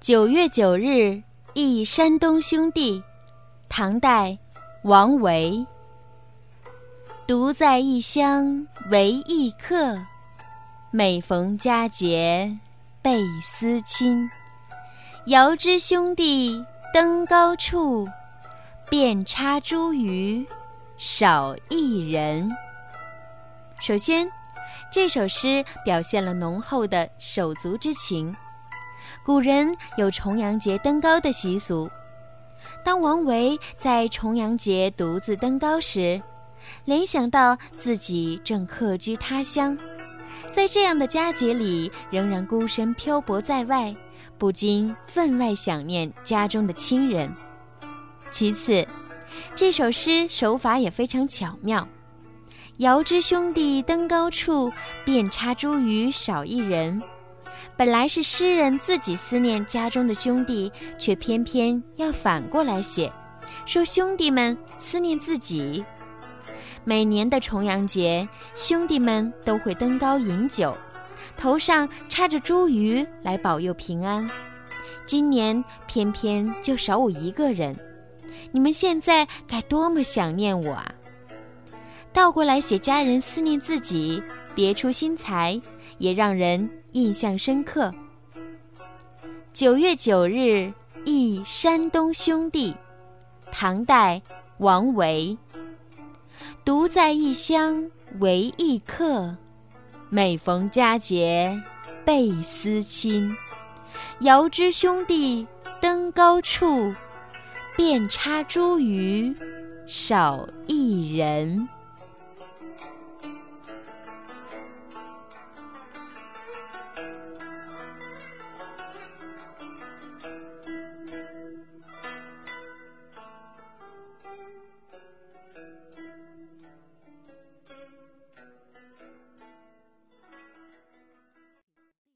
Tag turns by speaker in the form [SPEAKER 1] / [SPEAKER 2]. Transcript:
[SPEAKER 1] 九月九日忆山东兄弟，唐代，王维。独在异乡为异客，每逢佳节倍思亲。遥知兄弟登高处，遍插茱萸少一人。首先，这首诗表现了浓厚的手足之情。古人有重阳节登高的习俗。当王维在重阳节独自登高时，联想到自己正客居他乡，在这样的佳节里仍然孤身漂泊在外，不禁分外想念家中的亲人。其次，这首诗手法也非常巧妙。遥知兄弟登高处，遍插茱萸少一人。本来是诗人自己思念家中的兄弟，却偏偏要反过来写，说兄弟们思念自己。每年的重阳节，兄弟们都会登高饮酒，头上插着茱萸来保佑平安。今年偏偏就少我一个人，你们现在该多么想念我啊！倒过来写家人思念自己，别出心裁，也让人印象深刻。九月九日忆山东兄弟，唐代，王维。独在异乡为异客，每逢佳节倍思亲。遥知兄弟登高处，遍插茱萸少一人。